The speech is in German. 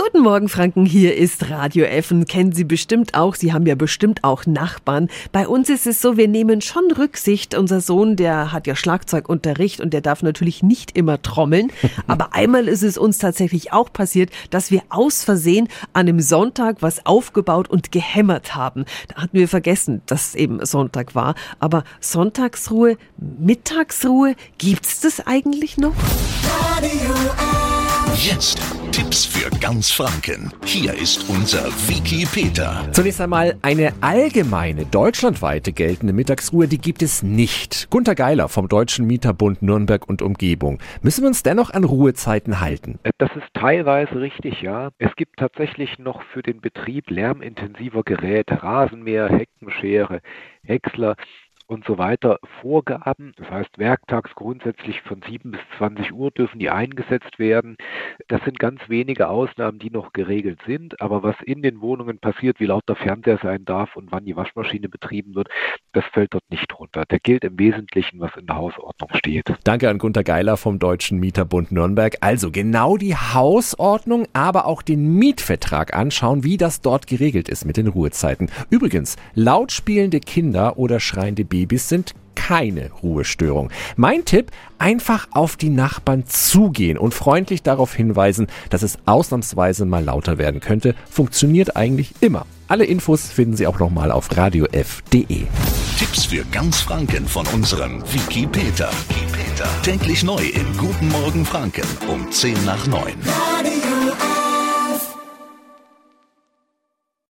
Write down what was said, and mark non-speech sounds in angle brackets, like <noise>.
Guten Morgen, Franken. Hier ist Radio Effen. Kennen Sie bestimmt auch. Sie haben ja bestimmt auch Nachbarn. Bei uns ist es so, wir nehmen schon Rücksicht. Unser Sohn, der hat ja Schlagzeugunterricht und der darf natürlich nicht immer trommeln. <laughs> Aber einmal ist es uns tatsächlich auch passiert, dass wir aus Versehen an einem Sonntag was aufgebaut und gehämmert haben. Da hatten wir vergessen, dass es eben Sonntag war. Aber Sonntagsruhe, Mittagsruhe, gibt's das eigentlich noch? Radio Jetzt Tipps für ganz Franken. Hier ist unser Wiki Peter. Zunächst einmal eine allgemeine, deutschlandweite geltende Mittagsruhe, die gibt es nicht. Gunter Geiler vom Deutschen Mieterbund Nürnberg und Umgebung. Müssen wir uns dennoch an Ruhezeiten halten? Das ist teilweise richtig, ja. Es gibt tatsächlich noch für den Betrieb lärmintensiver Geräte, Rasenmäher, Heckenschere, Häcksler, und so weiter Vorgaben. Das heißt, werktags grundsätzlich von 7 bis 20 Uhr dürfen die eingesetzt werden. Das sind ganz wenige Ausnahmen, die noch geregelt sind. Aber was in den Wohnungen passiert, wie laut der Fernseher sein darf und wann die Waschmaschine betrieben wird, das fällt dort nicht runter. Der gilt im Wesentlichen, was in der Hausordnung steht. Danke an Gunter Geiler vom Deutschen Mieterbund Nürnberg. Also genau die Hausordnung, aber auch den Mietvertrag anschauen, wie das dort geregelt ist mit den Ruhezeiten. Übrigens, laut spielende Kinder oder schreiende Babys Babys sind keine Ruhestörung. Mein Tipp, einfach auf die Nachbarn zugehen und freundlich darauf hinweisen, dass es ausnahmsweise mal lauter werden könnte. Funktioniert eigentlich immer. Alle Infos finden Sie auch nochmal auf radiof.de. Tipps für ganz Franken von unserem Wiki Peter. Täglich neu im Guten Morgen Franken um 10 nach 9. Radio